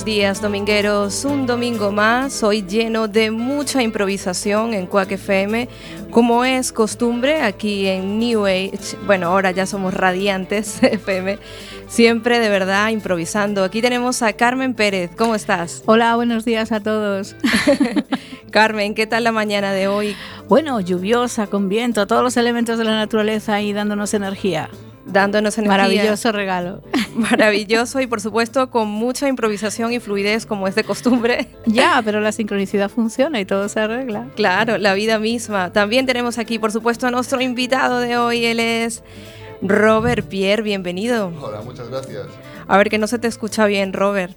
buenos días, domingueros. Un domingo más, hoy lleno de mucha improvisación en Quack FM, como es costumbre aquí en New Age. Bueno, ahora ya somos radiantes FM, siempre de verdad improvisando. Aquí tenemos a Carmen Pérez. ¿Cómo estás? Hola, buenos días a todos. Carmen, ¿qué tal la mañana de hoy? Bueno, lluviosa, con viento, todos los elementos de la naturaleza ahí dándonos energía dándonos energía. Maravilloso regalo. Maravilloso y por supuesto con mucha improvisación y fluidez como es de costumbre. Ya, pero la sincronicidad funciona y todo se arregla. Claro, la vida misma. También tenemos aquí por supuesto a nuestro invitado de hoy, él es Robert Pierre, bienvenido. Hola, muchas gracias. A ver que no se te escucha bien, Robert.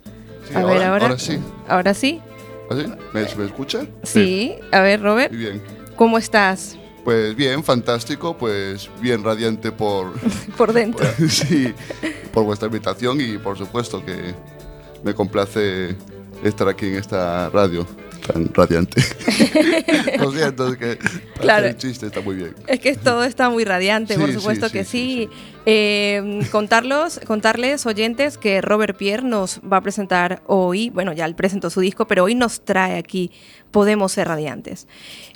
a ahora, ver, ahora. Ahora sí. Ahora sí. ¿Ah, ¿Me, ¿Me, escucha? Sí. A ver, Robert. Muy bien. ¿Cómo estás? Pues bien, fantástico, pues bien radiante por... por dentro. sí, por vuestra invitación y por supuesto que me complace estar aquí en esta radio tan radiante. Lo siento, es que claro, el chiste está muy bien. Es que todo está muy radiante, por supuesto que sí. Eh, contarlos, contarles, oyentes, que Robert Pierre nos va a presentar hoy, bueno, ya él presentó su disco, pero hoy nos trae aquí Podemos ser radiantes.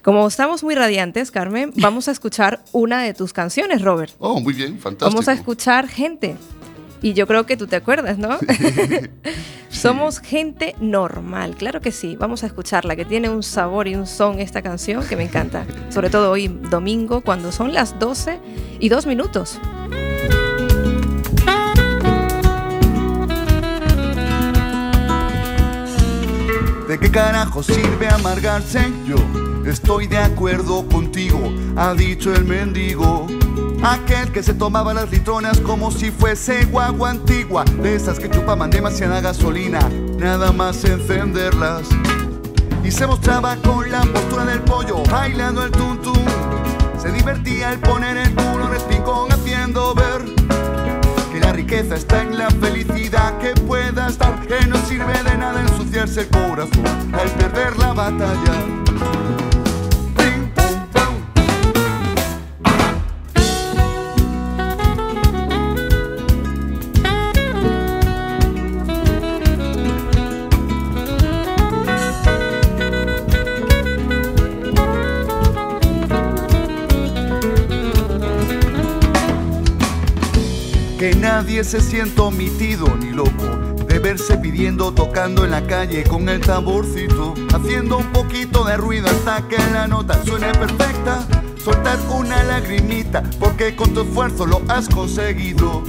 Como estamos muy radiantes, Carmen, vamos a escuchar una de tus canciones, Robert. Oh, muy bien, fantástico. Vamos a escuchar Gente. Y yo creo que tú te acuerdas, ¿no? Somos gente normal, claro que sí. Vamos a escucharla, que tiene un sabor y un son esta canción que me encanta. Sobre todo hoy, domingo, cuando son las 12 y 2 minutos. ¿De qué carajo sirve amargarse? Yo estoy de acuerdo contigo, ha dicho el mendigo. Aquel que se tomaba las litronas como si fuese guagua antigua, de esas que chupaban demasiada gasolina, nada más encenderlas. Y se mostraba con la postura del pollo, bailando el tuntum. Se divertía al poner el culo respingón haciendo ver que la riqueza está en la felicidad que pueda estar, que no sirve de nada ensuciarse el corazón al perder la batalla. Nadie se siente omitido ni loco de verse pidiendo, tocando en la calle con el tamborcito, haciendo un poquito de ruido hasta que la nota suene perfecta. Soltar una lagrimita porque con tu esfuerzo lo has conseguido.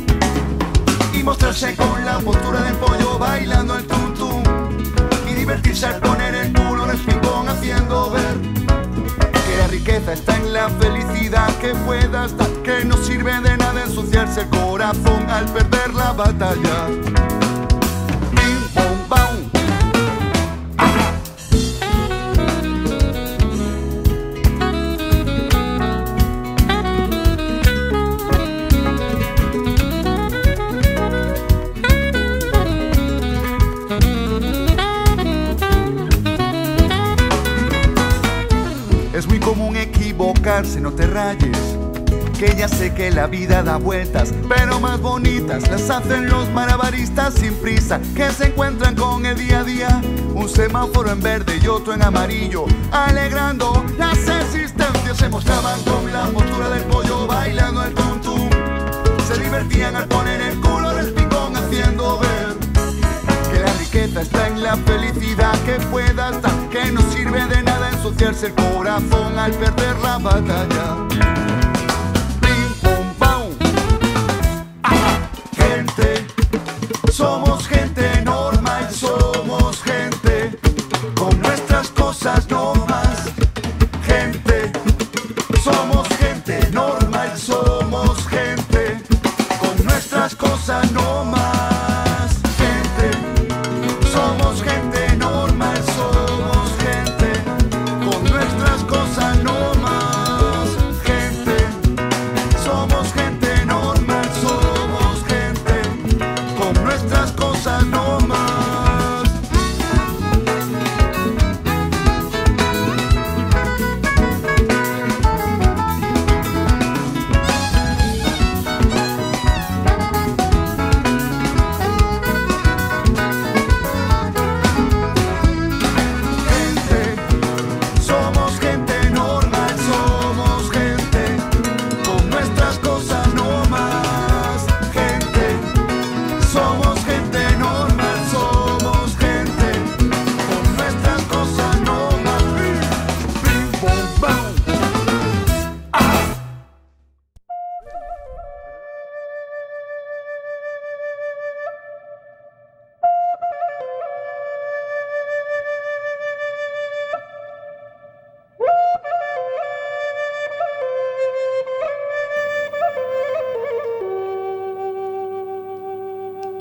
Y mostrarse con la postura del pollo bailando el tum. Y divertirse al poner el culo en el pingón haciendo ver riqueza está en la felicidad que pueda estar, que no sirve de nada ensuciarse el corazón al perder la batalla. No te rayes. Que ya sé que la vida da vueltas, pero más bonitas las hacen los malabaristas sin prisa, que se encuentran con el día a día. Un semáforo en verde y otro en amarillo, alegrando las existencias. Se mostraban con la postura del pollo bailando el tum Se divertían al poner el culo del picón haciendo ver riqueza está en la felicidad que pueda estar, que no sirve de nada ensuciarse el corazón al perder la batalla.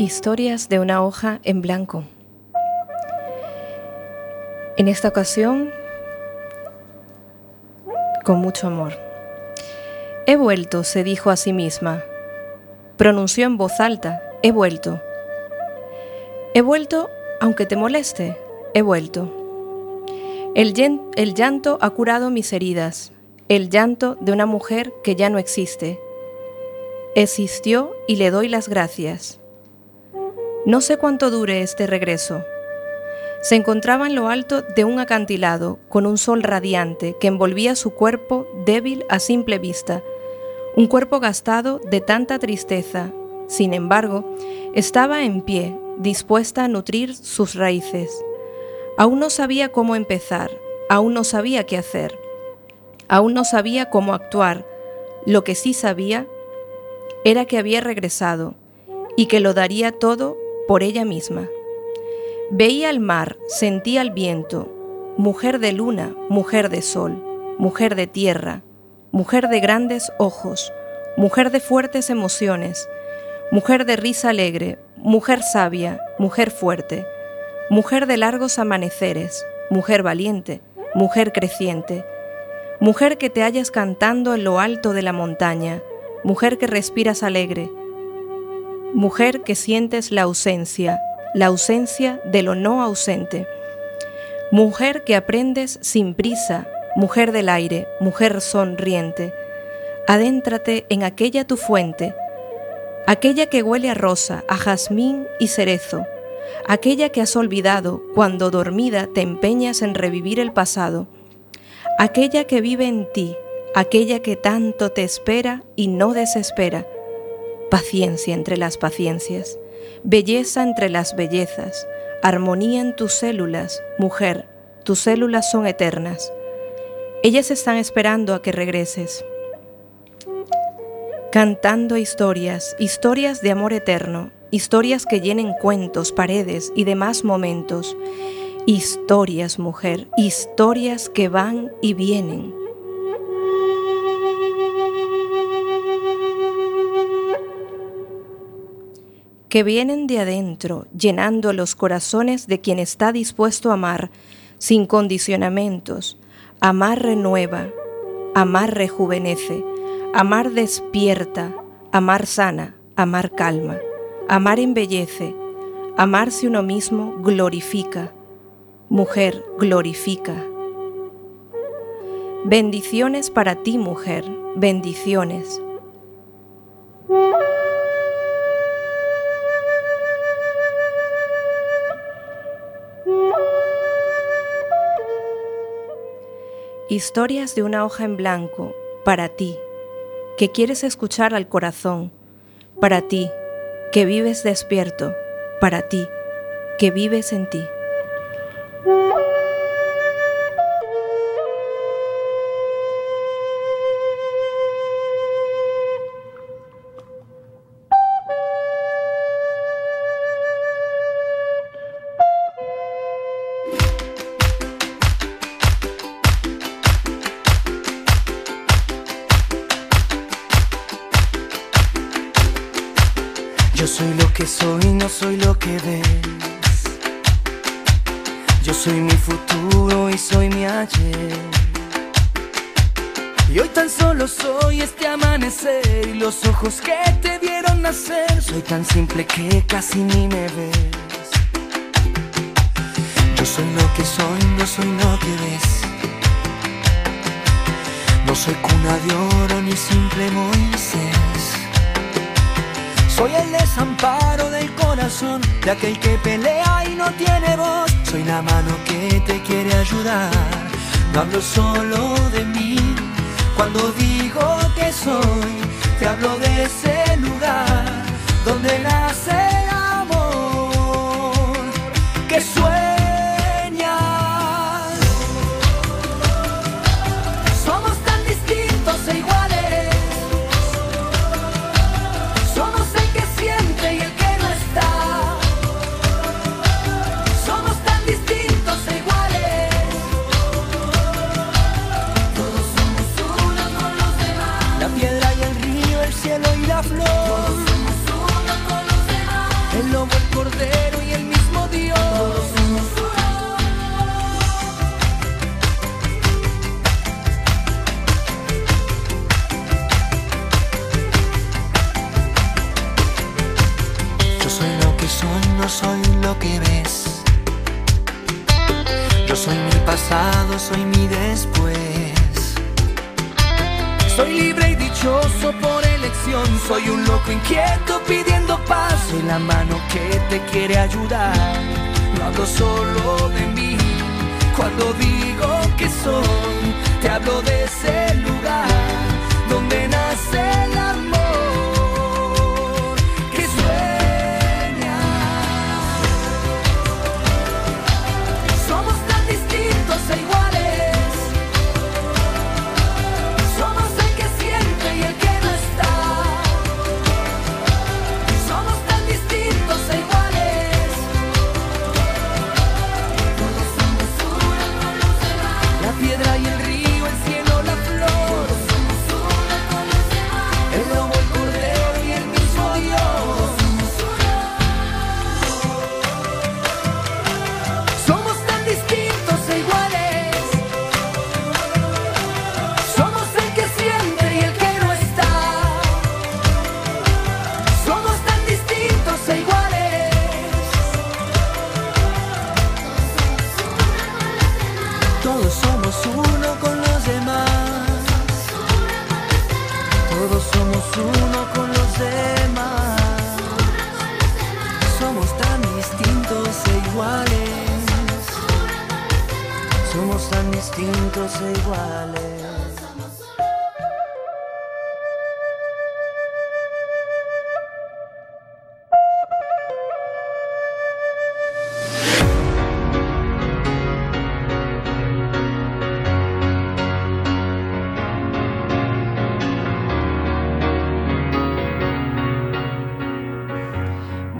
Historias de una hoja en blanco. En esta ocasión, con mucho amor. He vuelto, se dijo a sí misma. Pronunció en voz alta, he vuelto. He vuelto, aunque te moleste, he vuelto. El, el llanto ha curado mis heridas, el llanto de una mujer que ya no existe. Existió y le doy las gracias. No sé cuánto dure este regreso. Se encontraba en lo alto de un acantilado, con un sol radiante que envolvía su cuerpo débil a simple vista, un cuerpo gastado de tanta tristeza. Sin embargo, estaba en pie, dispuesta a nutrir sus raíces. Aún no sabía cómo empezar, aún no sabía qué hacer, aún no sabía cómo actuar. Lo que sí sabía era que había regresado y que lo daría todo por ella misma. Veía el mar, sentía el viento, mujer de luna, mujer de sol, mujer de tierra, mujer de grandes ojos, mujer de fuertes emociones, mujer de risa alegre, mujer sabia, mujer fuerte, mujer de largos amaneceres, mujer valiente, mujer creciente, mujer que te hallas cantando en lo alto de la montaña, mujer que respiras alegre, mujer que sientes la ausencia, la ausencia de lo no ausente, mujer que aprendes sin prisa, mujer del aire, mujer sonriente, adéntrate en aquella tu fuente, aquella que huele a rosa, a jazmín y cerezo, aquella que has olvidado cuando dormida te empeñas en revivir el pasado, aquella que vive en ti, aquella que tanto te espera y no desespera, paciencia entre las paciencias, belleza entre las bellezas, armonía en tus células, mujer, tus células son eternas. Ellas están esperando a que regreses. Cantando historias, historias de amor eterno, historias que llenen cuentos, paredes y demás momentos. Historias, mujer, historias que van y vienen que vienen de adentro, llenando los corazones de quien está dispuesto a amar, sin condicionamientos. Amar renueva, amar rejuvenece, amar despierta, amar sana, amar calma, amar embellece, amarse uno mismo glorifica. Mujer, glorifica. Bendiciones para ti, mujer, bendiciones. Historias de una hoja en blanco para ti, que quieres escuchar al corazón, para ti, que vives despierto, para ti, que vives en ti. Tan simple que casi ni me ves. Yo soy lo que soy, no soy lo que ves. No soy cuna de oro ni simple Moisés. Soy el desamparo del corazón de aquel que pelea y no tiene voz. Soy la mano que te quiere ayudar. No hablo solo de mí. Cuando digo que soy, te hablo de ese lugar donde nace el amor que suena. Soy mi después. Soy libre y dichoso por elección. Soy un loco inquieto pidiendo paz. Soy la mano que te quiere ayudar. No hablo solo de mí. Cuando digo que soy, te hablo de ese lugar donde nace la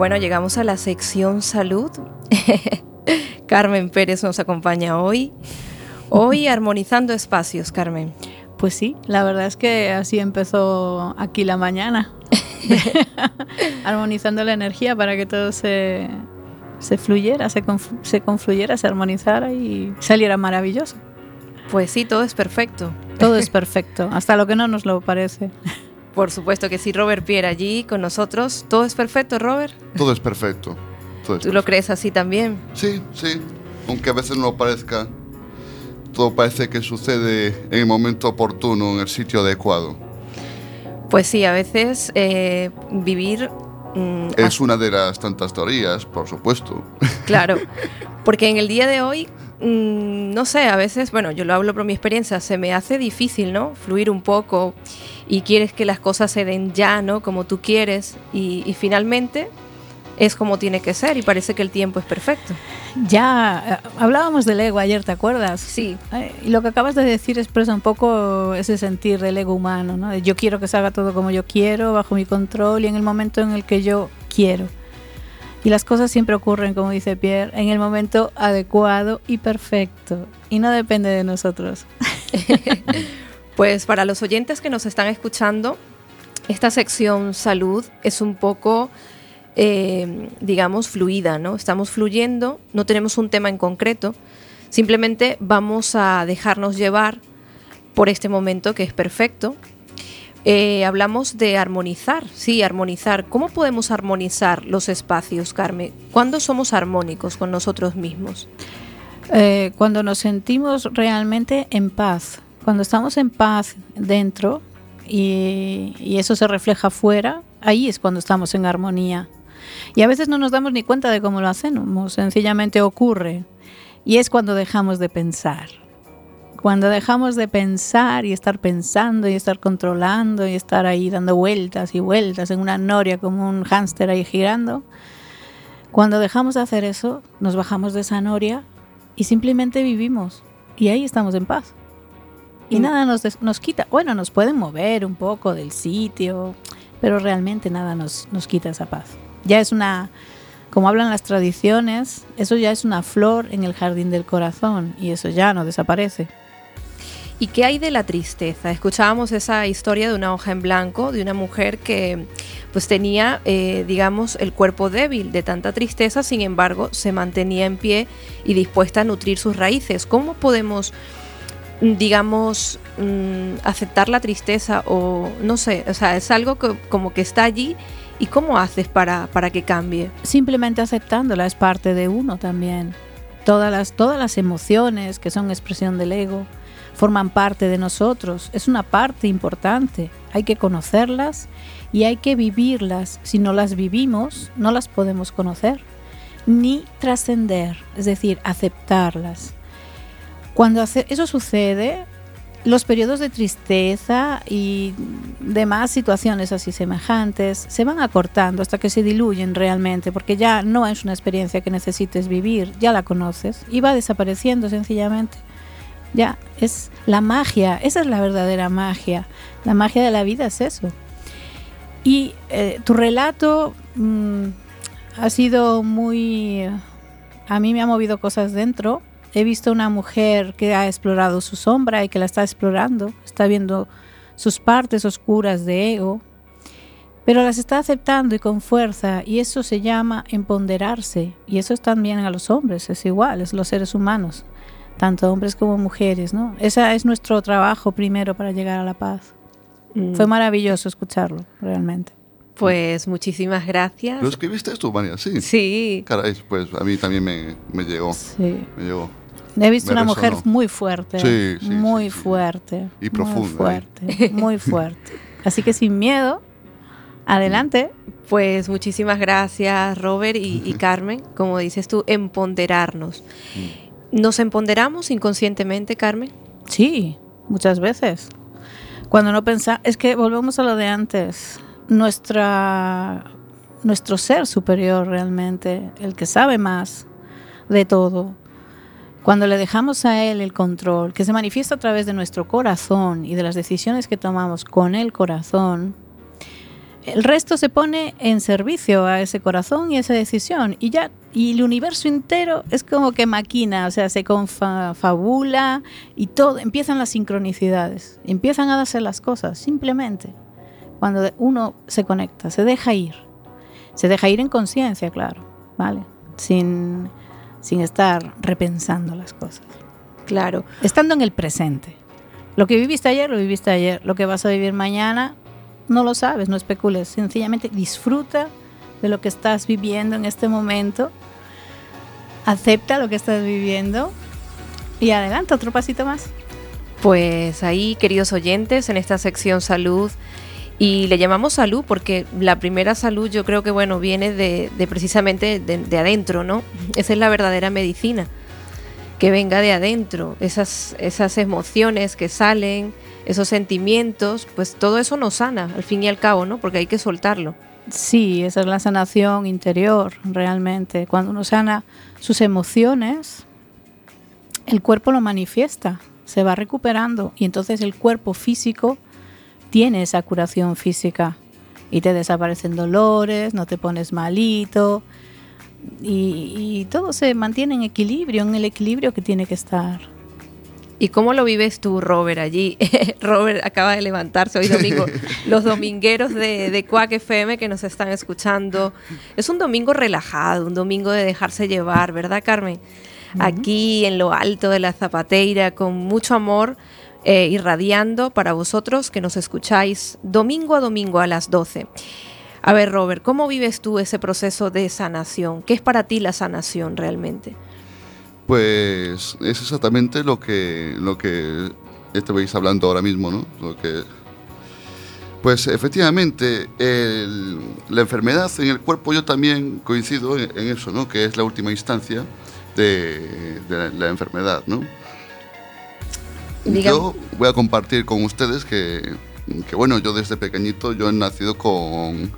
Bueno, llegamos a la sección salud. Carmen Pérez nos acompaña hoy. Hoy armonizando espacios, Carmen. Pues sí, la verdad es que así empezó aquí la mañana. armonizando la energía para que todo se, fluyera, se, se confluyera, se armonizara y saliera maravilloso. Pues sí, todo es perfecto. Todo es perfecto, hasta lo que no nos lo parece. Por supuesto que sí, Robert Pierre allí con nosotros. ¿Todo es perfecto, Robert? Todo es perfecto. ¿Tú lo crees así también? Sí, sí. Aunque a veces no parezca, todo parece que sucede en el momento oportuno, en el sitio adecuado. Pues sí, a veces eh, vivir... Mm, es una de las tantas teorías, por supuesto. Claro, porque en el día de hoy mm, no sé, a veces, bueno, yo lo hablo por mi experiencia, se me hace difícil, ¿no? Fluir un poco y quieres que las cosas se den ya, ¿no? Como tú quieres y, finalmente es como tiene que ser y parece que el tiempo es perfecto. Ya, eh, hablábamos del ego ayer, ¿te acuerdas? Sí. Y lo que acabas de decir expresa un poco ese sentir del ego humano, ¿no? yo quiero que se haga todo como yo quiero, bajo mi control y en el momento en el que yo quiero. Y las cosas siempre ocurren, como dice Pierre, en el momento adecuado y perfecto. Y no depende de nosotros. Pues para los oyentes que nos están escuchando, esta sección salud es un poco, eh, digamos, fluida, ¿no? Estamos fluyendo, no tenemos un tema en concreto, simplemente vamos a dejarnos llevar por este momento que es perfecto. Eh, hablamos de armonizar, sí, armonizar. ¿Cómo podemos armonizar los espacios, Carmen? ¿Cuándo somos armónicos con nosotros mismos? Eh, cuando nos sentimos realmente en paz, cuando estamos en paz dentro y, eso se refleja afuera, ahí es cuando estamos en armonía. Y a veces no nos damos ni cuenta de cómo lo hacemos, sencillamente ocurre. Y es cuando dejamos de pensar. Cuando dejamos de pensar y estar pensando y estar controlando y estar ahí dando vueltas y vueltas en una noria como un hámster ahí girando, cuando dejamos de hacer eso, nos bajamos de esa noria y simplemente vivimos. Y ahí estamos en paz y nada nos, nos quita. Bueno, nos pueden mover un poco del sitio, pero realmente nada nos, nos quita esa paz. Ya es una, como hablan las tradiciones, eso ya es una flor en el jardín del corazón y eso ya no desaparece. ¿Y qué hay de la tristeza? Escuchábamos esa historia de una hoja en blanco, de una mujer que pues tenía, eh, digamos, el cuerpo débil de tanta tristeza, sin embargo, se mantenía en pie y dispuesta a nutrir sus raíces. ¿Cómo podemos digamos, mm, aceptar la tristeza o no sé, o sea, es algo que como que está allí y cómo haces para, para que cambie. Simplemente aceptándola es parte de uno también. Todas las, todas las emociones que son expresión del ego forman parte de nosotros, es una parte importante, hay que conocerlas y hay que vivirlas. Si no las vivimos, no las podemos conocer ni trascender, es decir, aceptarlas. Cuando eso sucede, los periodos de tristeza y demás situaciones así semejantes se van acortando hasta que se diluyen realmente, porque ya no es una experiencia que necesites vivir, ya la conoces y va desapareciendo sencillamente. Ya, es la magia, esa es la verdadera magia. La magia de la vida es eso. Y eh, tu relato mm, ha sido muy... A mí me ha movido cosas dentro. He visto una mujer que ha explorado su sombra y que la está explorando, está viendo sus partes oscuras de ego, pero las está aceptando y con fuerza, y eso se llama empoderarse, y eso es también a los hombres, es igual, es los seres humanos, tanto hombres como mujeres, ¿no? Ese es nuestro trabajo primero para llegar a la paz. Mm. Fue maravilloso escucharlo, realmente. Pues muchísimas gracias. ¿Lo escribiste tú, María? Sí. Sí. Caray, pues a mí también me, me llegó. Sí. Me llegó. He visto una mujer muy fuerte. Sí, sí, muy fuerte. Y profunda. Muy fuerte. Muy fuerte. Así que sin miedo, adelante. Pues muchísimas gracias, Robert y, y Carmen. Como dices tú, empoderarnos. Mm. ¿Nos empoderamos inconscientemente, Carmen? Sí, muchas veces. Cuando no pensamos, es que volvemos a lo de antes, nuestra, nuestro ser superior realmente, el que sabe más de todo, cuando le dejamos a Él el control, que se manifiesta a través de nuestro corazón y de las decisiones que tomamos con el corazón, el resto se pone en servicio a ese corazón y esa decisión. Y ya, y el universo entero es como que maquina, o sea, se confabula y todo, empiezan las sincronicidades, empiezan a darse las cosas, simplemente. Cuando uno se conecta, se deja ir. Se deja ir en conciencia, claro, ¿vale? Sin, sin estar repensando las cosas. Claro. Estando en el presente. Lo que viviste ayer, lo viviste ayer. Lo que vas a vivir mañana, no lo sabes, no especules, sencillamente disfruta de lo que estás viviendo en este momento, acepta lo que estás viviendo y adelanta otro pasito más. Pues ahí, queridos oyentes, en esta sección salud, y le llamamos salud porque la primera salud yo creo que bueno viene de, precisamente de, de, adentro, ¿no? Esa es la verdadera medicina, que venga de adentro, esas, esas emociones que salen, esos sentimientos, pues todo eso nos sana, al fin y al cabo, ¿no? Porque hay que soltarlo. Sí, esa es la sanación interior, realmente. Cuando uno sana sus emociones, el cuerpo lo manifiesta, se va recuperando y entonces el cuerpo físico tiene esa curación física y te desaparecen dolores, no te pones malito y, y todo se mantiene en equilibrio, en el equilibrio que tiene que estar. ¿Y cómo lo vives tú, Robert, allí? Robert acaba de levantarse hoy domingo. Los domingueros de, de Quack FM que nos están escuchando. Es un domingo relajado, un domingo de dejarse llevar, ¿verdad, Carmen? Aquí en lo alto de la zapateira, con mucho amor, eh, irradiando para vosotros que nos escucháis domingo a domingo a las 12. A ver, Robert, ¿cómo vives tú ese proceso de sanación? ¿Qué es para ti la sanación realmente? Pues es exactamente lo que, lo que estabais hablando ahora mismo, ¿no? Lo que, pues efectivamente, la enfermedad en el cuerpo yo también coincido en, eso, ¿no? Que es la última instancia de, la, enfermedad, ¿no? Yo voy a compartir con ustedes que, que, bueno, yo desde pequeñito yo he nacido con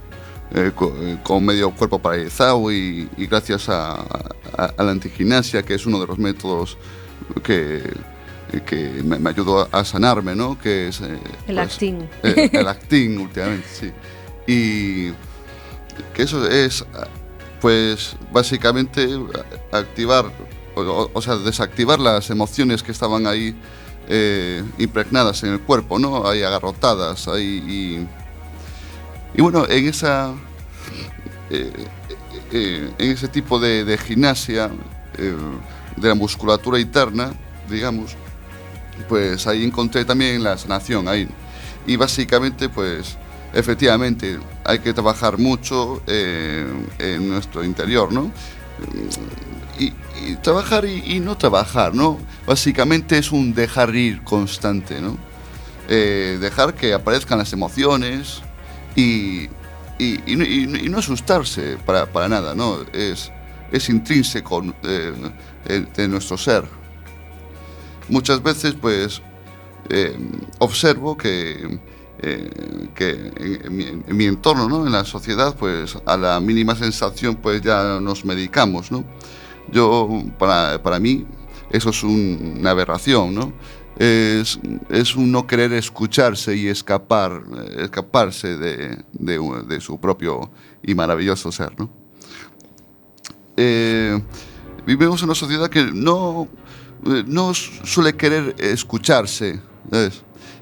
eh, eh, con, medio cuerpo paralizado y, gracias a, la antigimnasia, que es uno de los métodos que, que me, ayudó a sanarme, ¿no? Que es... Eh, el pues, actín. el actín, últimamente, sí. Y que eso es, pues, básicamente activar, o, sea, desactivar las emociones que estaban ahí impregnadas en el cuerpo, ¿no? Ahí agarrotadas, ahí... Y, y bueno, en esa eh, eh, en ese tipo de, gimnasia eh, de la musculatura interna, digamos, pues ahí encontré también la sanación ahí. Y básicamente, pues, efectivamente, hay que trabajar mucho eh, en nuestro interior, ¿no? Y, trabajar y, no trabajar, ¿no? Básicamente es un dejar ir constante, ¿no? Eh, dejar que aparezcan las emociones y, y no asustarse para, para, nada, ¿no? Es, es intrínseco eh, de nuestro ser. Muchas veces, pues, observo que eh, que en, mi, entorno, ¿no? en la sociedad, pues a la mínima sensación pues ya nos medicamos. ¿no? Yo, para, para mí, eso es una aberración, ¿no? Es, es, un no querer escucharse y escapar, escaparse de, de, su propio y maravilloso ser. ¿no? Eh, vivimos en una sociedad que no, eh, no suele querer escucharse.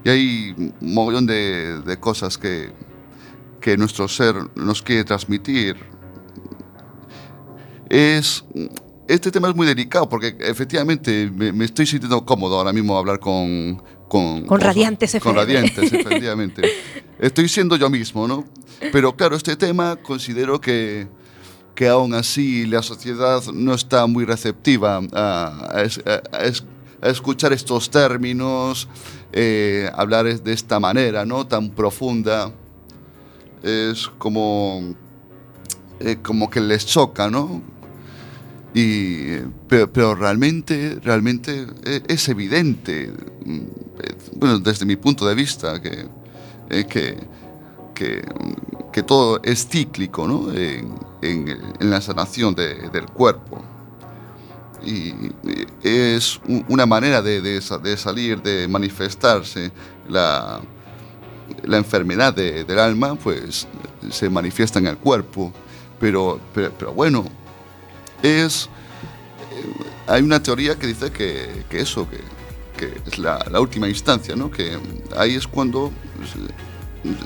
Y hay un montón de, cosas que, que nuestro ser nos quiere transmitir. Es, este tema es muy delicado porque efectivamente me, estoy sintiendo cómodo ahora mismo hablar con... Con, con radiantes, Con radiantes, efectivamente. estoy siendo yo mismo, ¿no? Pero claro, este tema considero que, que aún así la sociedad no está muy receptiva a, a escuchar estos términos, eh, hablar de esta manera, ¿no? Tan profunda. Es como, eh, como que les choca, ¿no? Y, pero, realmente, realmente eh, es evidente, mm, bueno, desde mi punto de vista, que, que, que, todo es cíclico ¿no? en, la sanación del cuerpo y es una manera de, de, salir, de manifestarse. La, la enfermedad del alma, pues se manifiesta en el cuerpo. Pero, pero, bueno, es. Eh, hay una teoría que dice que, que eso, que, que es la, última instancia, ¿no? Que ahí es cuando.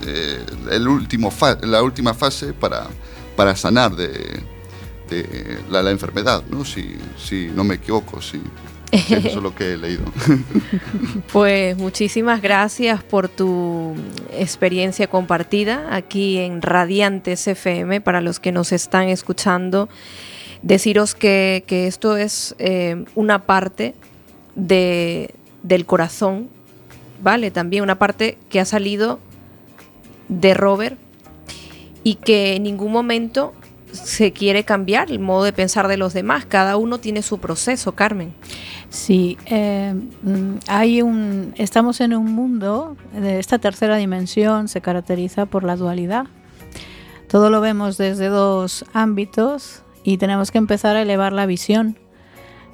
Eh, el último la última fase para, para sanar de, la, la, enfermedad, ¿no? Si, si, no me equivoco, si, eso es lo que he leído. Pues muchísimas gracias por tu experiencia compartida aquí en Radiantes FM para los que nos están escuchando. Deciros que, esto es eh, una parte de, del corazón, ¿vale? También una parte que ha salido de Robert y que en ningún momento se quiere cambiar el modo de pensar de los demás. Cada uno tiene su proceso, Carmen. Sí, eh, mm, hay un, estamos en un mundo, de esta tercera dimensión se caracteriza por la dualidad. Todo lo vemos desde dos ámbitos y tenemos que empezar a elevar la visión.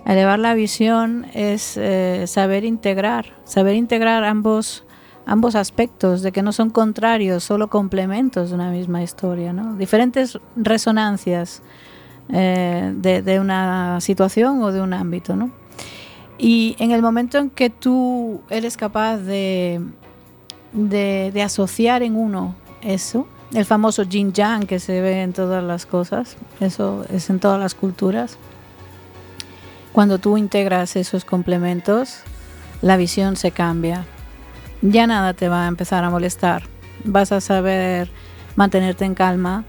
Elevar la visión es eh, saber integrar, saber integrar ambos ambos aspectos, de que no son contrarios, solo complementos de una misma historia, ¿no? diferentes resonancias eh, de, una situación o de un ámbito. ¿no? Y en el momento en que tú eres capaz de, de, asociar en uno eso, el famoso yin yang que se ve en todas las cosas, eso es en todas las culturas, cuando tú integras esos complementos, la visión se cambia ya nada te va a empezar a molestar. Vas a saber mantenerte en calma,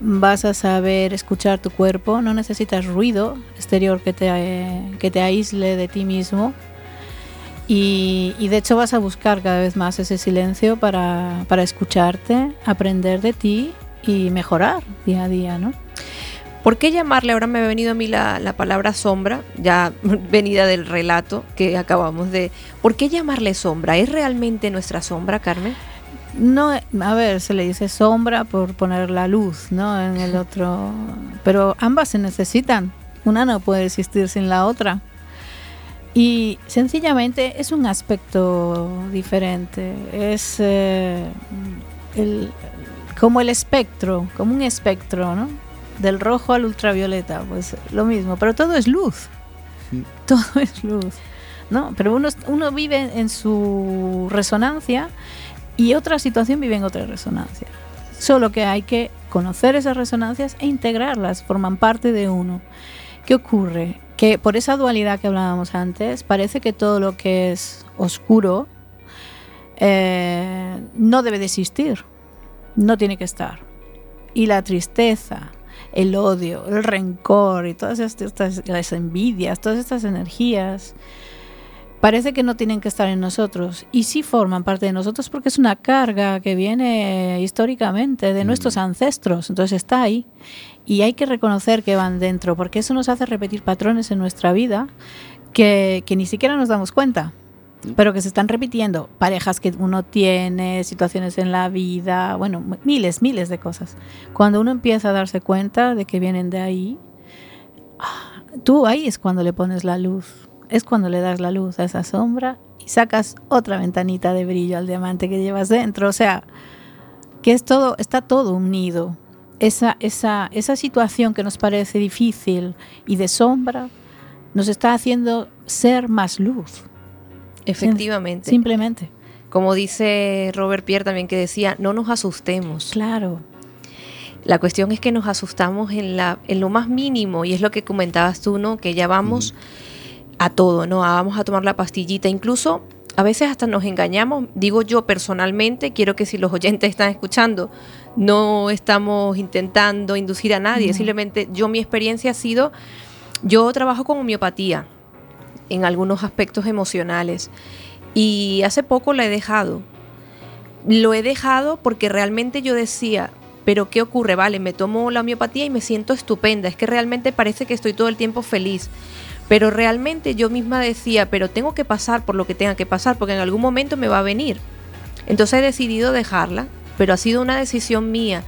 vas a saber escuchar tu cuerpo, no necesitas ruido exterior que te, que te aísle de ti mismo. Y, de hecho vas a buscar cada vez más ese silencio para, para escucharte, aprender de ti y mejorar día a día, ¿no? ¿Por qué llamarle, ahora me ha venido a mí la, palabra sombra, ya venida del relato que acabamos de... ¿Por qué llamarle sombra? ¿Es realmente nuestra sombra, Carmen? No, a ver, se le dice sombra por poner la luz, ¿no? En el otro... Pero ambas se necesitan. Una no puede existir sin la otra. Y sencillamente es un aspecto diferente. Es eh, como el espectro, como un espectro, ¿no? del rojo al ultravioleta, pues lo mismo, pero todo es luz. Todo es luz. ¿no? Pero uno, uno vive en su resonancia y otra situación vive en otra resonancia. Solo que hay que conocer esas resonancias e integrarlas, forman parte de uno. ¿Qué ocurre? Que por esa dualidad que hablábamos antes, parece que todo lo que es oscuro eh, no debe de existir, no tiene que estar. Y la tristeza, el odio, el rencor y todas estas las envidias, todas estas energías, parece que no tienen que estar en nosotros. Y sí forman parte de nosotros porque es una carga que viene históricamente de nuestros ancestros, entonces está ahí y hay que reconocer que van dentro porque eso nos hace repetir patrones en nuestra vida que, que ni siquiera nos damos cuenta pero que se están repitiendo. Parejas que uno tiene, situaciones en la vida, bueno, miles, miles de cosas. Cuando uno empieza a darse cuenta de que vienen de ahí, ah, tú ahí es cuando le pones la luz, es cuando le das la luz a esa sombra y sacas otra ventanita de brillo al diamante que llevas dentro. O sea, que es todo, está todo unido. Esa, esa, esa situación que nos parece difícil y de sombra nos está haciendo ser más luz Efectivamente. Simplemente. Como dice Robert Pierre también que decía, no nos asustemos. Claro. La cuestión es que nos asustamos en, la, en lo más mínimo y es lo que comentabas tú, ¿no? Que ya vamos a todo, ¿no? Vamos a tomar la pastillita. Incluso a veces hasta nos engañamos. Digo yo personalmente, quiero que si los oyentes están escuchando, no estamos intentando inducir a nadie. Simplemente yo mi experiencia ha sido, yo trabajo con homeopatía en algunos aspectos emocionales. Y hace poco la he dejado. Lo he dejado porque realmente yo decía, pero ¿qué ocurre? Vale, me tomo la homeopatía y me siento estupenda. Es que realmente parece que estoy todo el tiempo feliz. Pero realmente yo misma decía, pero tengo que pasar por lo que tenga que pasar, porque en algún momento me va a venir. Entonces he decidido dejarla, pero ha sido una decisión mía.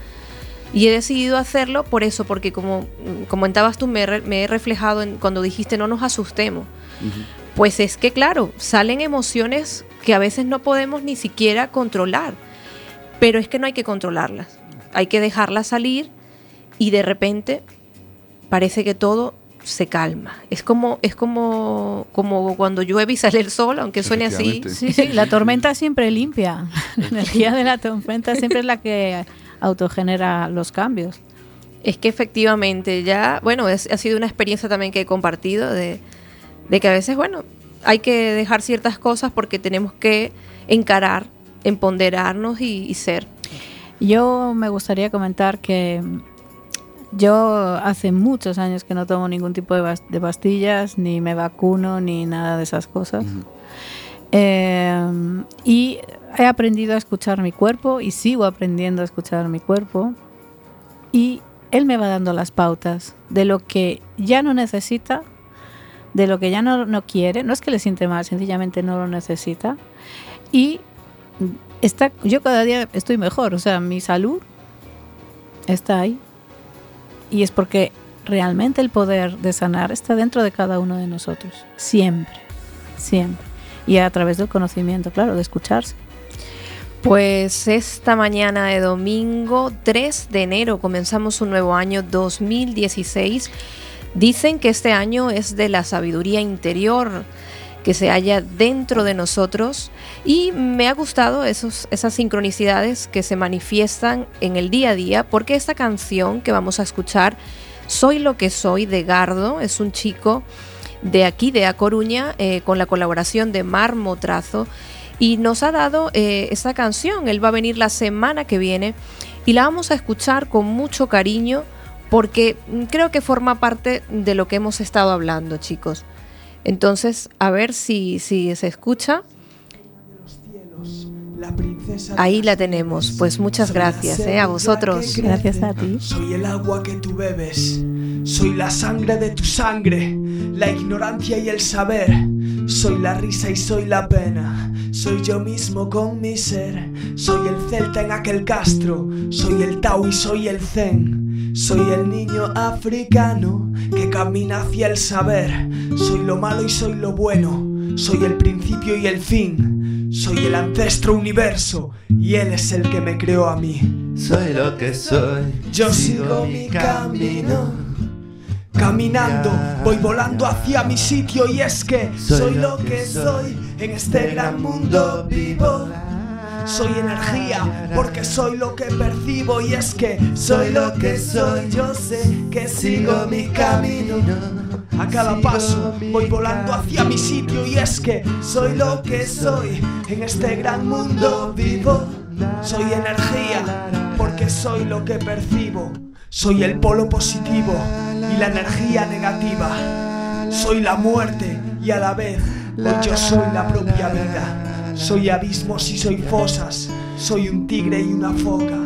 Y he decidido hacerlo por eso, porque como comentabas tú, me, he reflejado en, cuando dijiste no nos asustemos. Pues es que, claro, salen emociones que a veces no podemos ni siquiera controlar, pero es que no hay que controlarlas, hay que dejarlas salir y de repente parece que todo se calma. Es como, es como, como cuando llueve y sale el sol, aunque suene así. Sí, sí, la tormenta siempre limpia. La energía de la tormenta siempre es la que autogenera los cambios. Es que efectivamente ya, bueno, ha sido una experiencia también que he compartido de, de que a veces, bueno, hay que dejar ciertas cosas porque tenemos que encarar, empoderarnos y, ser. Yo me gustaría comentar que yo hace muchos años que no tomo ningún tipo de, pastillas, ni me vacuno, ni nada de esas cosas. Eh, y he aprendido a escuchar mi cuerpo y sigo aprendiendo a escuchar mi cuerpo. Y él me va dando las pautas de lo que ya no necesita de lo que ya no, no quiere, no es que le siente mal, sencillamente no lo necesita. Y está, yo cada día estoy mejor, o sea, mi salud está ahí. Y es porque realmente el poder de sanar está dentro de cada uno de nosotros, siempre, siempre. Y a través del conocimiento, claro, de escucharse. Pues esta mañana de domingo 3 de enero comenzamos un nuevo año 2016 Dicen que este año es de la sabiduría interior que se halla dentro de nosotros y me ha gustado esos, esas sincronicidades que se manifiestan en el día a día porque esta canción que vamos a escuchar, Soy lo que soy de Gardo, es un chico de aquí, de A Coruña, eh, con la colaboración de Marmotrazo y nos ha dado eh, esta canción, él va a venir la semana que viene y la vamos a escuchar con mucho cariño porque creo que forma parte de lo que hemos estado hablando, chicos. Entonces, a ver si, si se escucha. Ahí la tenemos. Pues muchas gracias eh, a vosotros. Gracias a ti. Soy el agua que tú bebes. Soy la sangre de tu sangre. La ignorancia y el saber. Soy la risa y soy la pena. Soy yo mismo con mi ser. Soy el celta en aquel castro. Soy el Tao y soy el Zen. Soy el niño africano que camina hacia el saber. Soy lo malo y soy lo bueno. Soy el principio y el fin. Soy el ancestro universo y él es el que me creó a mí. Soy lo que soy. Yo sigo, mi camino. Caminando, voy volando hacia mi sitio y es que soy lo que soy en este gran mundo vivo. Soy energía porque soy lo que percibo y es que soy lo que soy. Yo sé que sigo mi camino. A cada paso voy volando hacia mi sitio y es que soy lo que soy. En este gran mundo vivo. Soy energía porque soy lo que percibo. Soy el polo positivo y la energía negativa. Soy la muerte y a la vez hoy yo soy la propia vida. Soy abismos y soy fosas. Soy un tigre y una foca.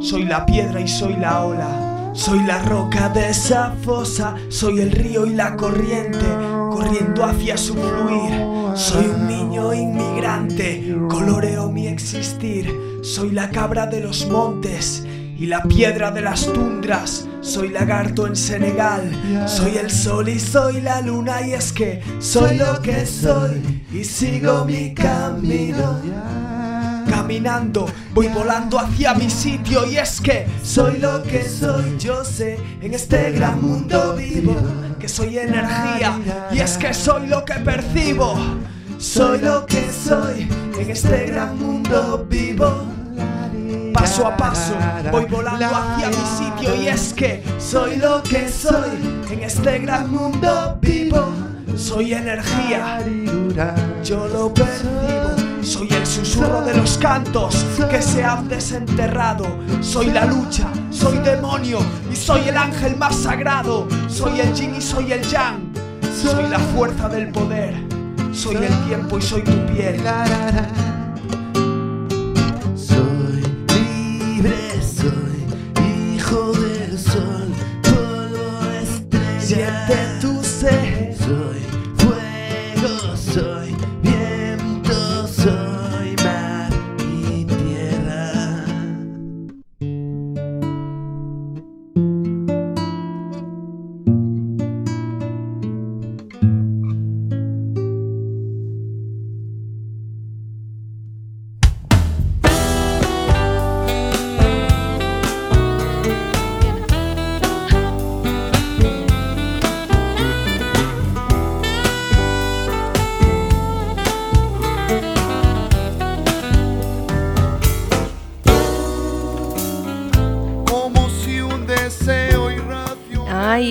Soy la piedra y soy la ola. Soy la roca de esa fosa. Soy el río y la corriente corriendo hacia su fluir. Soy un niño inmigrante, coloreo mi existir. Soy la cabra de los montes y la piedra de las tundras. Soy lagarto en Senegal, soy el sol y soy la luna y es que soy lo que soy y sigo mi camino. Caminando, voy volando hacia mi sitio y es que soy lo que soy, yo sé, en este gran mundo vivo, que soy energía y es que soy lo que percibo. Soy lo que soy, en este gran mundo vivo. Paso a paso voy volando hacia mi sitio y es que soy lo que soy, en este gran mundo vivo. Soy energía, yo lo percibo. Soy el susurro de los cantos que se han desenterrado. Soy la lucha, soy demonio y soy el ángel más sagrado. Soy el yin y soy el yang. Soy la fuerza del poder. Soy el tiempo y soy tu piel.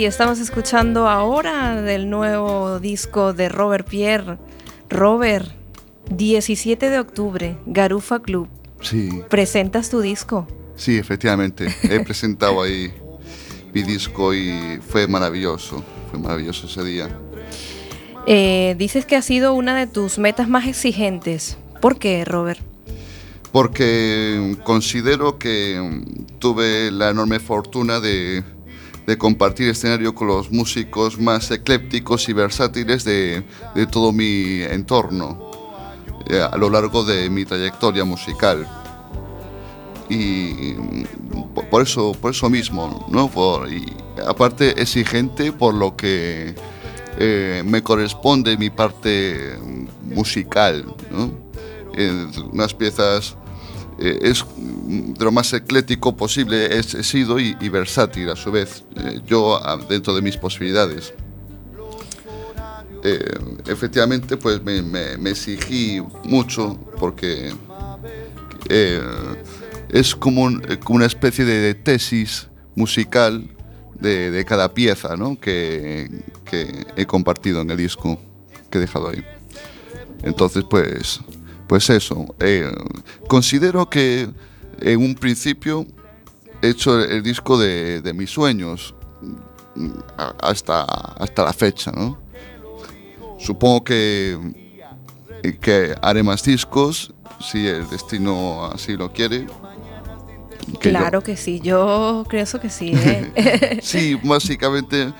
Ay, estamos escuchando ahora del nuevo disco de Robert Pierre. Robert, 17 de octubre, Garufa Club. Sí, Presentas tu disco. sí, efectivamente. He presentado ahí mi disco y fue maravilloso. Fue maravilloso ese día. Eh, dices que ha sido una de tus metas más exigentes. ¿Por qué, Robert? Porque considero que mm, tuve la enorme fortuna de, de compartir escenario con los músicos más eclépticos y versátiles de, de todo mi entorno eh, a lo largo de mi trayectoria musical. Y mm, por- eso, por eso mismo, ¿no? Aparte exigente por lo que eh, me corresponde mi parte mm, musical, ¿no? Unas piezas eh, es mm, de lo más eclético posible he, sido y, versátil a su vez, eh, yo ah, dentro de mis posibilidades. Eh, efectivamente, pues me, exigí mucho porque es como, un- una especie de tesis musical de, de cada pieza ¿no? que, que he compartido en el disco que he dejado ahí. Entonces, pues, pues eso. eh, considero que en un principio he hecho el disco de, de mis sueños mm, hasta, hasta la fecha, ¿no? Supongo que, que haré más discos si el destino así lo quiere. Que yo- claro que sí, yo creo eso que sí. ¿eh? Sí, básicamente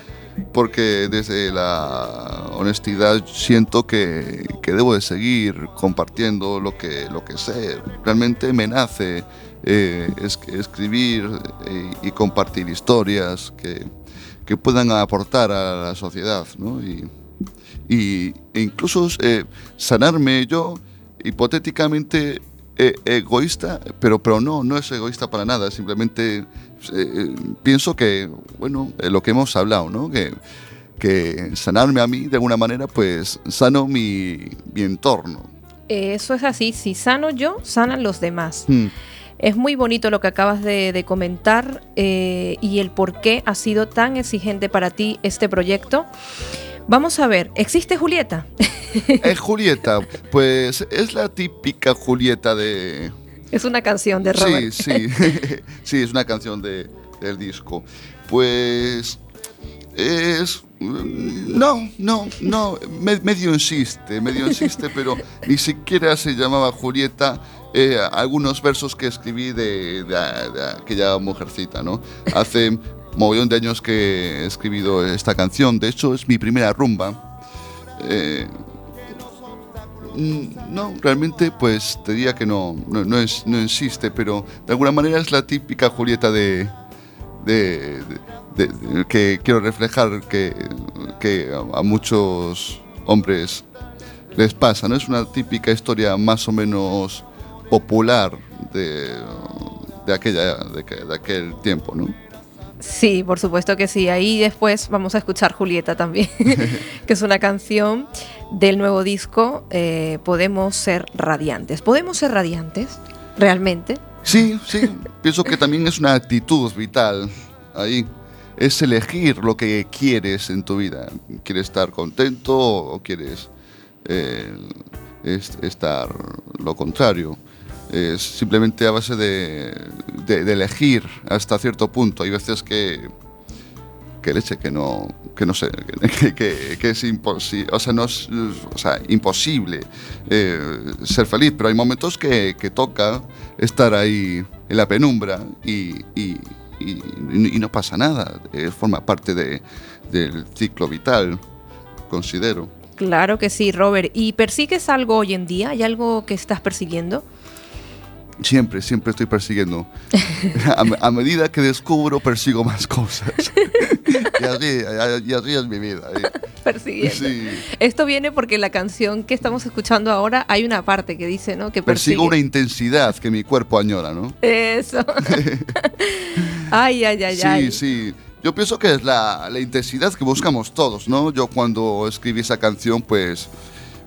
porque desde la honestidad siento que, que debo de seguir compartiendo lo que, lo que sé. Realmente me nace eh, es- escribir eh, y compartir historias que, que puedan aportar a la sociedad. ¿no? Y, e incluso eh, sanarme yo hipotéticamente eh, egoísta, pero, pero no, no es egoísta para nada, simplemente pienso que, bueno, lo que hemos hablado, ¿no? Que, que sanarme a mí de alguna manera, pues sano mi, mi entorno. Eso es así, si sano yo, sanan los demás. Hmm. Es muy bonito lo que acabas de, comentar eh, y el por qué ha sido tan exigente para ti este proyecto. Vamos a ver, ¿existe Julieta? Es Julieta, pues es la típica Julieta de... Es una canción de Robert. Sí, sí, sí, es una canción de, del disco. Pues es... No, no, no, medio insiste, medio insiste, pero ni siquiera se llamaba Julieta. Eh, algunos versos que escribí de, aquella mujercita, ¿no? Hace mogollón de años que he escribido esta canción, de hecho es mi primera rumba. Eh, mm, no, realmente pues te diría que no, no, es, no insiste, pero de alguna manera es la típica Julieta de, que quiero reflejar que, que a muchos hombres les pasa, ¿no? Es una típica historia más o menos popular de, de, aquella, de, de aquel tiempo, ¿no? Sí, por supuesto que sí. Ahí después vamos a escuchar Julieta también, que es una canción del nuevo disco eh, Podemos ser radiantes. ¿Podemos ser radiantes? ¿Realmente? Sí, sí. Pienso que también es una actitud vital ahí. Es elegir lo que quieres en tu vida. ¿Quieres estar contento o quieres eh, estar lo contrario? es simplemente a base de, elegir hasta cierto punto. Hay veces que, que leche, que no, que no sé, que, es imposible, o sea, no es, imposible eh, ser feliz, pero hay momentos que, que, toca estar ahí en la penumbra y, y, no pasa nada, eh, forma parte de, del ciclo vital, considero. Claro que sí, Robert. ¿Y persigues algo hoy en día? ¿Hay algo que estás persiguiendo? Siempre, siempre estoy persiguiendo. A, medida que descubro, persigo más cosas. y, así, es mi vida. Persiguiendo. Esto viene porque la canción que estamos escuchando ahora hay una parte que dice, ¿no? Que persigo una intensidad que mi cuerpo añora, ¿no? Eso. ay, ay, ay, sí, ay. Sí, sí. Yo pienso que es la, la intensidad que buscamos todos, ¿no? Yo cuando escribí esa canción, pues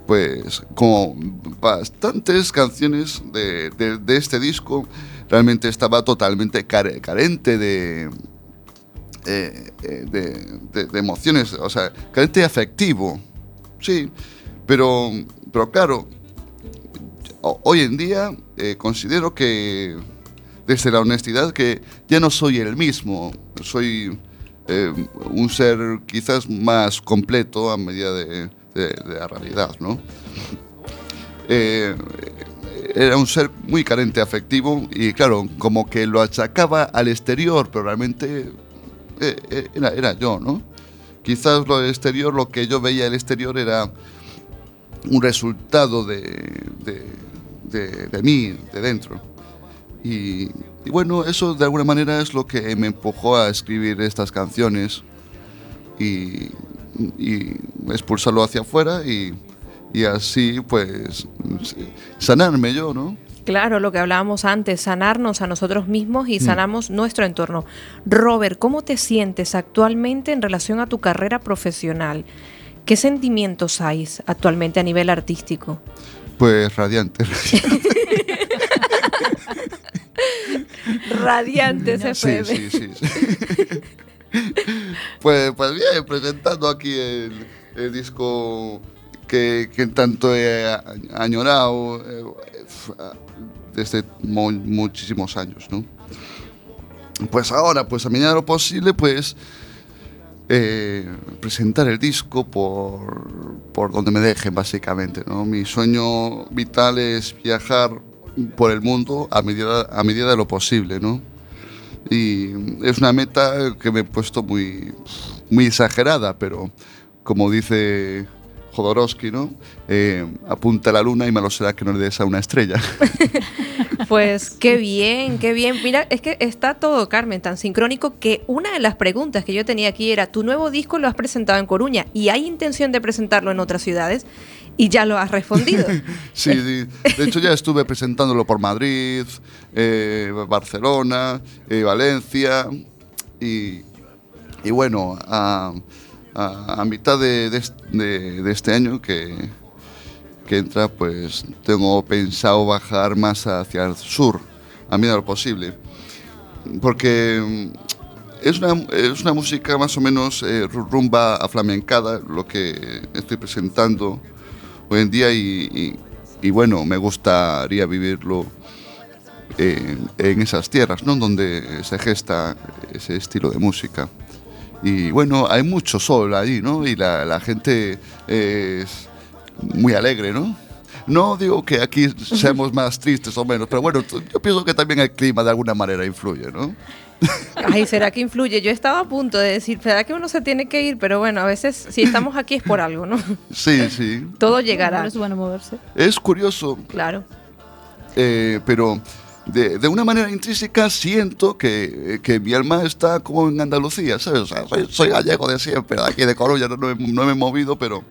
pues como bastantes canciones de, este disco, realmente estaba totalmente carente de, eh, eh, de, emociones, o sea, carente afectivo, sí, pero, pero claro, hoy en día eh, considero que desde la honestidad que ya no soy el mismo, soy un ser quizás más completo a medida de de, la realidad, ¿no? Era un ser muy carente afectivo y claro, como que lo achacaba al exterior, pero realmente eh, eh, era, era, yo, ¿no? Quizás lo exterior, lo que yo veía el exterior era un resultado de, de, de, mí, de dentro. Y, y, bueno, eso de alguna manera es lo que me empujó a escribir estas canciones. Y, y expulsarlo hacia afuera y, y así pues sanarme yo, ¿no? Claro, lo que hablábamos antes, sanarnos a nosotros mismos y mm. sanamos nuestro entorno. Robert, ¿cómo te sientes actualmente en relación a tu carrera profesional? ¿Qué sentimientos hay actualmente a nivel artístico? Pues radiante. radiante, se fue. sí, sí, sí. pues, pues bien, presentando aquí el, disco que, tanto he añorado eh, desde muchísimos años, ¿no? Pues ahora, pues a medida de lo posible, pues eh, presentar el disco por, por donde me dejen, básicamente, ¿no? Mi sueño vital es viajar por el mundo a medida, a medida de lo posible, ¿no? Y es una meta que me he puesto muy, muy exagerada, pero como dice Jodorowsky, ¿no? Eh, apunta a la luna y malo será que no le des a una estrella. Pues qué bien, qué bien. Mira, es que está todo, Carmen, tan sincrónico que una de las preguntas que yo tenía aquí era, tu nuevo disco lo has presentado en Coruña y hay intención de presentarlo en otras ciudades y ya lo has respondido. sí, de hecho ya estuve presentándolo por Madrid, eh, Barcelona, eh, Valencia y, y bueno, a, mitad de, este año que, entra, pues tengo pensado bajar más hacia el sur, a medida de lo posible. Porque mm, es una, es una música más o menos eh, rumba aflamencada, lo que estoy presentando hoy en día y, bueno, me gustaría vivirlo en, en esas tierras, ¿no? Donde se gesta ese estilo de música. Y bueno, hay mucho sol allí, ¿no? Y la, la gente es muy alegre, ¿no? No digo que aquí seamos más tristes o menos, pero bueno, yo pienso que también el clima de alguna manera influye, ¿no? Ay, ¿será que influye? Yo estaba a punto de decir, ¿será que uno se tiene que ir? Pero bueno, a veces si estamos aquí es por algo, ¿no? Sí, sí. Todo llegará. es bueno moverse. Es curioso. Claro. Eh, pero de, de, una manera intrínseca siento que, que, mi alma está como en Andalucía, ¿sabes? Soy, gallego de siempre, de aquí de Coruña no, no, me he movido, pero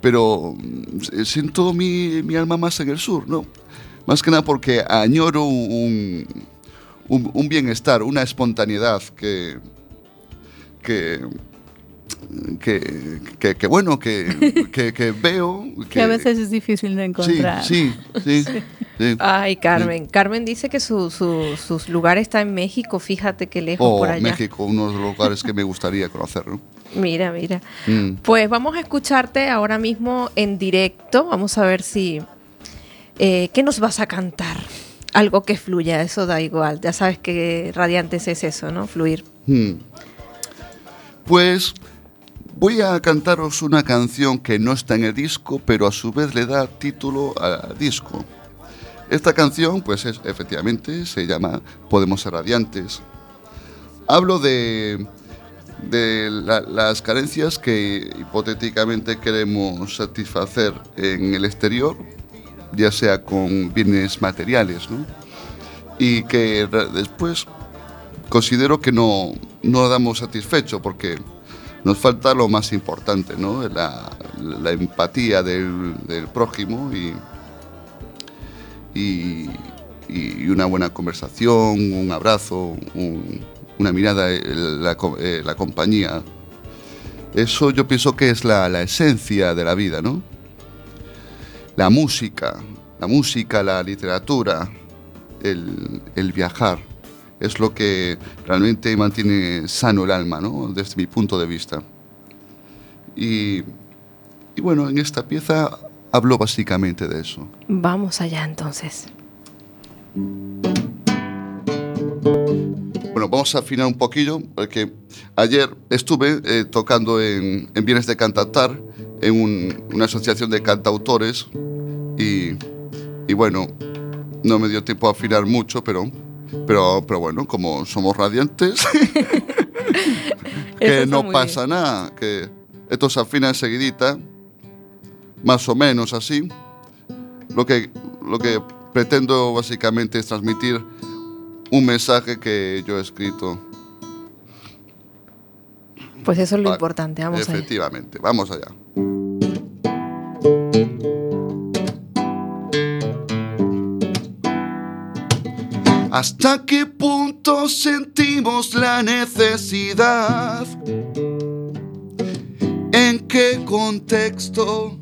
pero mm, siento mi, mi, alma más en el sur, ¿no? Más que nada porque añoro un, un, un bienestar, una espontaneidad que, que, que, que, que bueno, que, que, veo. Que, a veces es difícil de encontrar. Sí, sí, sí. sí Ay, Carmen. Carmen dice que su, su, sus lugar está en México, fíjate qué lejos oh, por allá. México, unos lugares que me gustaría conocer, ¿no? Mira, mira. Mm. Pues vamos a escucharte ahora mismo en directo. Vamos a ver si. Eh, ¿Qué nos vas a cantar? Algo que fluya, eso da igual. Ya sabes que Radiantes es eso, ¿no? Fluir. Mm. Pues voy a cantaros una canción que no está en el disco, pero a su vez le da título al disco. Esta canción, pues es, efectivamente, se llama Podemos ser radiantes. Hablo de de la, las carencias que hipotéticamente queremos satisfacer en el exterior, ya sea con bienes materiales, ¿no? y que después considero que no, no damos satisfecho porque nos falta lo más importante, ¿no? la, empatía del, prójimo y, y, una buena conversación, un abrazo, un, una mirada, eh, la, eh, la, compañía. Eso yo pienso que es la, esencia de la vida, ¿no? La música, la música, la literatura, el, viajar, es lo que realmente mantiene sano el alma, ¿no? Desde mi punto de vista. Y, y bueno, en esta pieza hablo básicamente de eso. Vamos allá entonces. Bueno, vamos a afinar un poquillo, porque ayer estuve eh, tocando en, en, Bienes de Cantatar, en un, una asociación de cantautores, y, y, bueno, no me dio tiempo a afinar mucho, pero, pero, pero bueno, como somos radiantes, que no pasa bien. nada, que esto se afina enseguidita, más o menos así. Lo que, lo que pretendo básicamente es transmitir un mensaje que yo he escrito. Pues eso es lo vale. importante, vamos Efectivamente, allá. vamos allá. ¿Hasta qué punto sentimos la necesidad? ¿En qué contexto?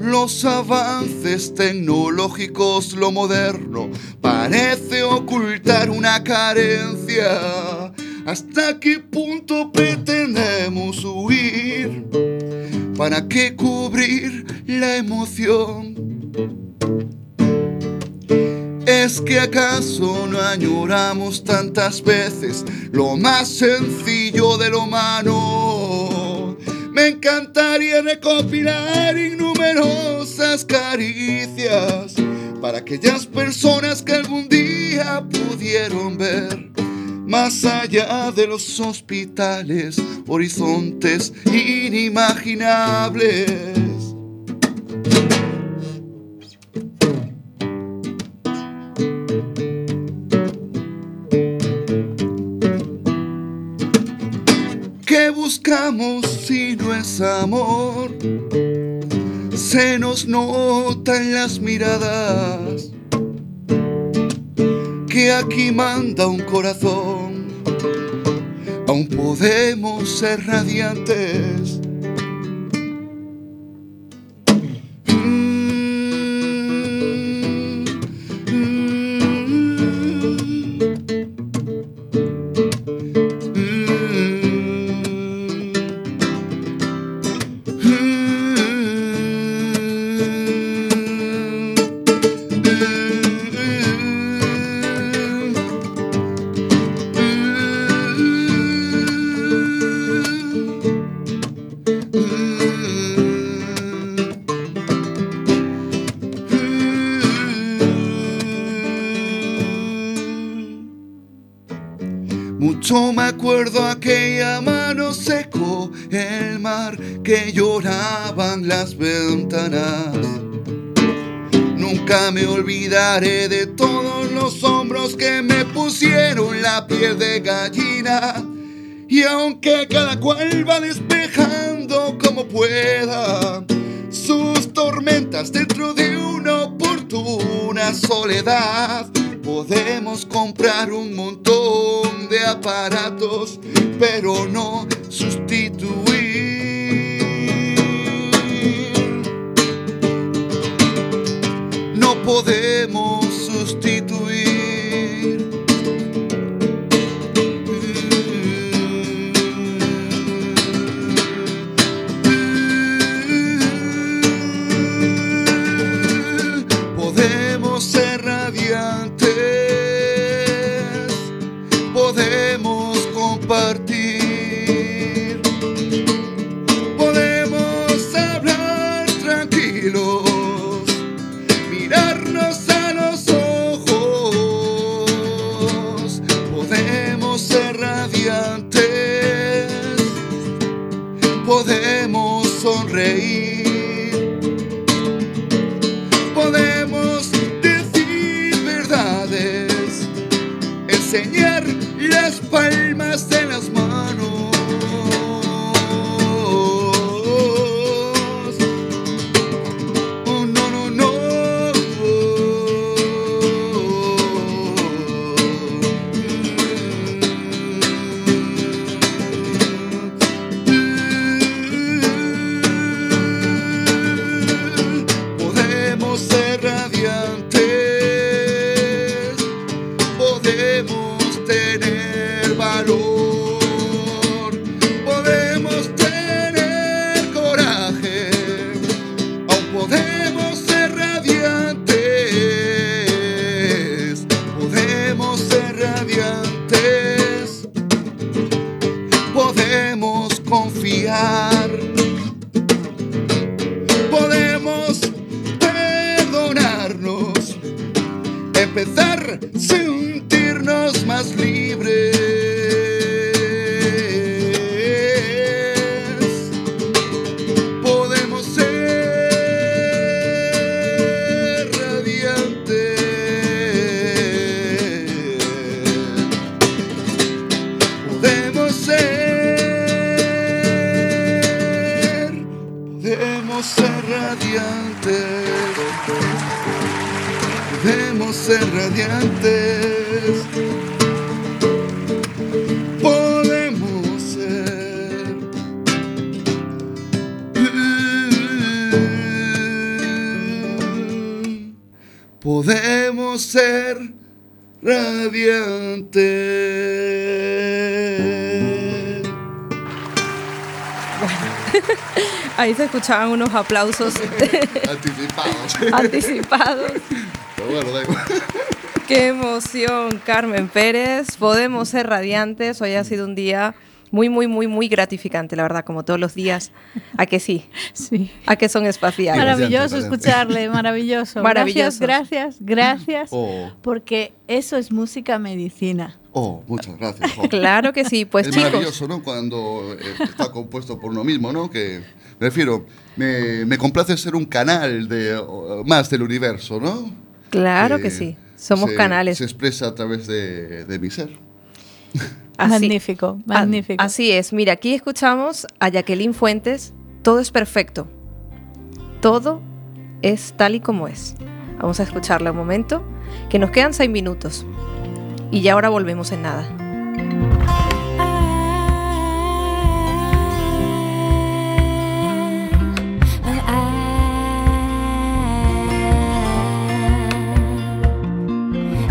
los avances tecnológicos, lo moderno, parece ocultar una carencia. ¿Hasta qué punto pretendemos huir? ¿Para qué cubrir la emoción? ¿Es que acaso no añoramos tantas veces lo más sencillo de lo humano? Me encantaría recopilar innumerosas caricias para aquellas personas que algún día pudieron ver más allá de los hospitales, horizontes inimaginables. Buscamos si no es amor? Se nos nota en las miradas que aquí manda un corazón. Aún podemos ser radiantes. De todos los hombros que me pusieron la piel de gallina. Y aunque cada cual va despejando como pueda sus tormentas dentro de una oportuna soledad, podemos comprar un montón de aparatos, radiantes, debemos ser radiantes. Podemos ser. Podemos ser radiantes. Ahí se escuchaban unos aplausos anticipados. anticipados. Qué emoción, Carmen Pérez. Podemos ser radiantes. Hoy ha sido un día muy, muy, muy, muy gratificante, la verdad, como todos los días. ¿A que sí? Sí. ¿A que son espaciales? Maravilloso escucharle, maravilloso. Maravilloso. Gracias, gracias, gracias. Oh. Porque eso es música medicina. Oh, muchas gracias. Claro que sí, pues es maravilloso, ¿no? Cuando eh, está compuesto por uno mismo, ¿no? Que, me refiero, me, me complace ser un canal de, más del universo, ¿no? Claro que, sí, somos canales. Se expresa a través de, de mi ser. magnífico, magnífico. Así es. Mira, aquí escuchamos a Jacqueline Fuentes. Todo es perfecto. Todo es tal y como es. Vamos a escucharla un momento, que nos quedan seis minutos. Y ya ahora volvemos en nada.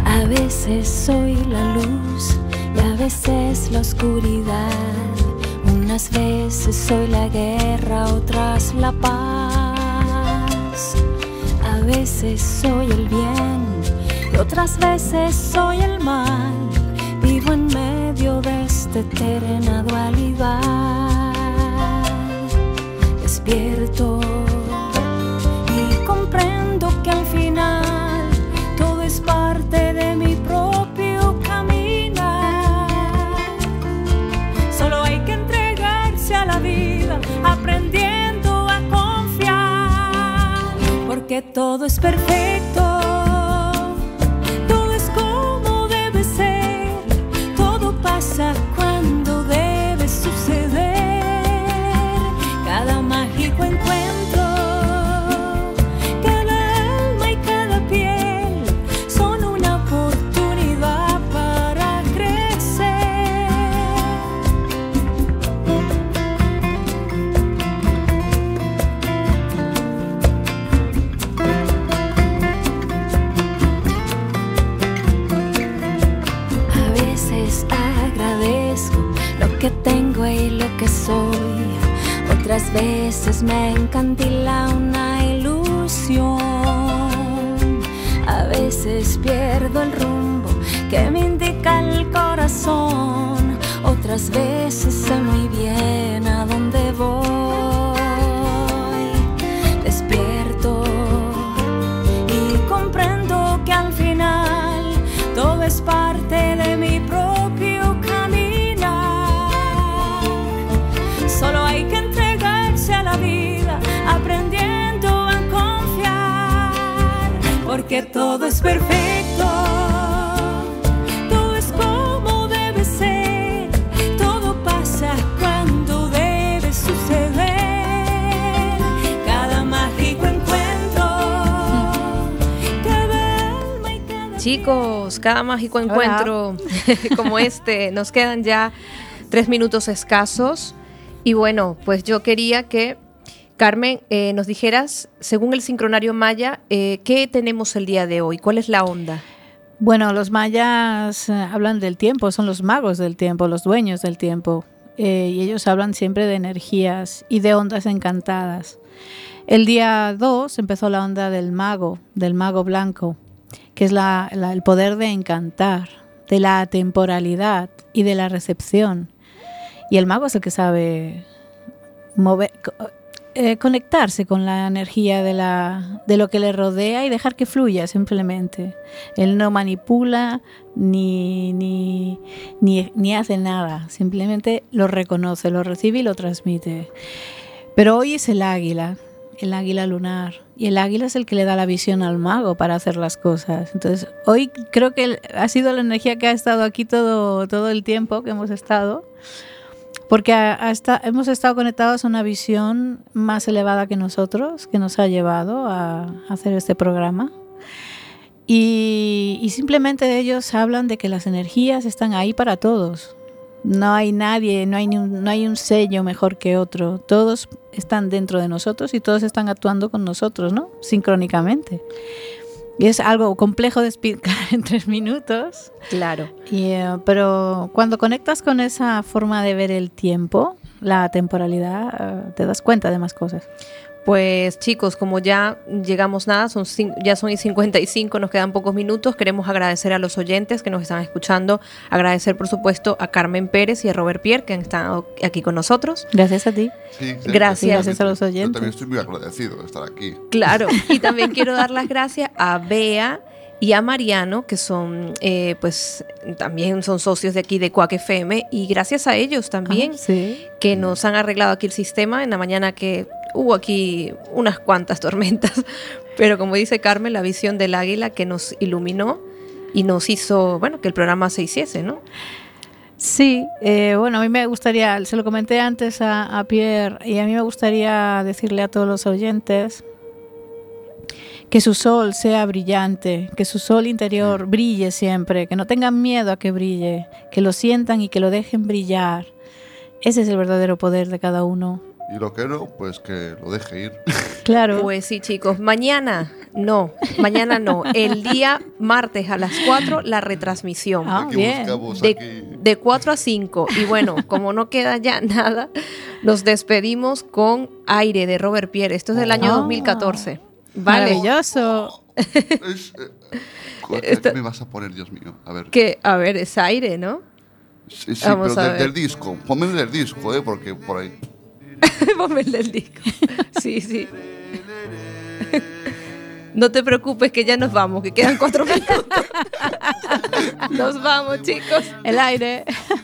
A veces soy la luz y a veces la oscuridad. Unas veces soy la guerra, otras la paz. A veces soy el bien y otras veces soy el mal. Vivo en medio de esta eterna dualidad. Despierto y comprendo que al final todo es parte de mi propio caminar. Solo hay que entregarse a la vida, aprendiendo a confiar, porque todo es perfecto. Otras veces me encantila una ilusión. A veces pierdo el rumbo que me indica el corazón. Otras veces sé muy bien a dónde todo es perfecto. Todo es como debe ser, todo pasa cuando debe suceder. Cada mágico encuentro, cada alma y cada Chicos, cada mágico encuentro como este, nos quedan ya tres minutos escasos. Y bueno, pues yo quería que, Carmen, eh, nos dijeras, según el sincronario maya, eh, ¿qué tenemos el día de hoy? ¿Cuál es la onda? Bueno, los mayas eh, hablan del tiempo, son los magos del tiempo, los dueños del tiempo. y ellos hablan siempre de energías y de ondas encantadas. El día 2 empezó la onda del mago, del mago blanco, que es el poder de encantar, de la temporalidad y de la recepción. Y el mago es el que sabe mover, eh, conectarse con la energía de, la, de lo que le rodea y dejar que fluya simplemente. Él no manipula ni, ni, ni, ni hace nada, simplemente lo reconoce, lo recibe y lo transmite. Pero hoy es el águila, el águila lunar. Y el águila es el que le da la visión al mago para hacer las cosas. Entonces, hoy creo que ha sido la energía que ha estado aquí todo, todo el tiempo que hemos estado. Porque hemos estado conectados a una visión más elevada que nosotros, que nos ha llevado a hacer este programa. Y, y simplemente ellos hablan de que las energías están ahí para todos. No hay nadie, no hay, un, no hay un sello mejor que otro. Todos están dentro de nosotros y todos están actuando con nosotros, ¿no? Sincrónicamente. Y es algo complejo de explicar en tres minutos. Claro. Y, eh, pero cuando conectas con esa forma de ver el tiempo, la temporalidad, eh, te das cuenta de más cosas. Pues chicos, como ya llegamos nada, son ya son y 55, nos quedan pocos minutos. Queremos agradecer a los oyentes que nos están escuchando, agradecer por supuesto a Carmen Pérez y a Robert Pierre que han estado aquí con nosotros. Gracias a ti. Sí, sí, Gracias. Gracias a los Yo oyentes. también estoy muy agradecido de estar aquí. Claro, y también quiero dar las gracias a Bea y a Mariano, que son, eh, pues, también son socios de aquí de Cuac FM, y gracias a ellos también, Ah, sí. que nos han arreglado aquí el sistema en la mañana que hubo aquí unas cuantas tormentas, pero como dice Carmen, la visión del águila que nos iluminó y nos hizo, bueno, que el programa se hiciese, ¿no? Sí, eh, bueno, a mí me gustaría, se lo comenté antes a, a Pierre, y a mí me gustaría decirle a todos los oyentes que su sol sea brillante, que su sol interior brille siempre, que no tengan miedo a que brille, que lo sientan y que lo dejen brillar. Ese es el verdadero poder de cada uno. Y lo que no, pues que lo deje ir. Claro. Pues sí, chicos, mañana, no, mañana no, el día martes a las 4 la retransmisión. Ah, Aquí bien. de, aquí. de 4 a 5. Y bueno, como no queda ya nada, nos despedimos con Aire de Robert Pierre. Esto es del año Ah. 2014. Vale. Maravilloso. Es, eh, ¿qué- ¿Qué me vas a poner, Dios mío? A ver. Que, a ver, es aire, ¿no? Sí, sí, Vamos pero a del, ver. del disco. Ponme el del disco, ¿eh? Porque por ahí. Ponme el del disco. Sí, sí. No te preocupes que ya nos vamos, que quedan cuatro minutos. Nos vamos, chicos. El aire.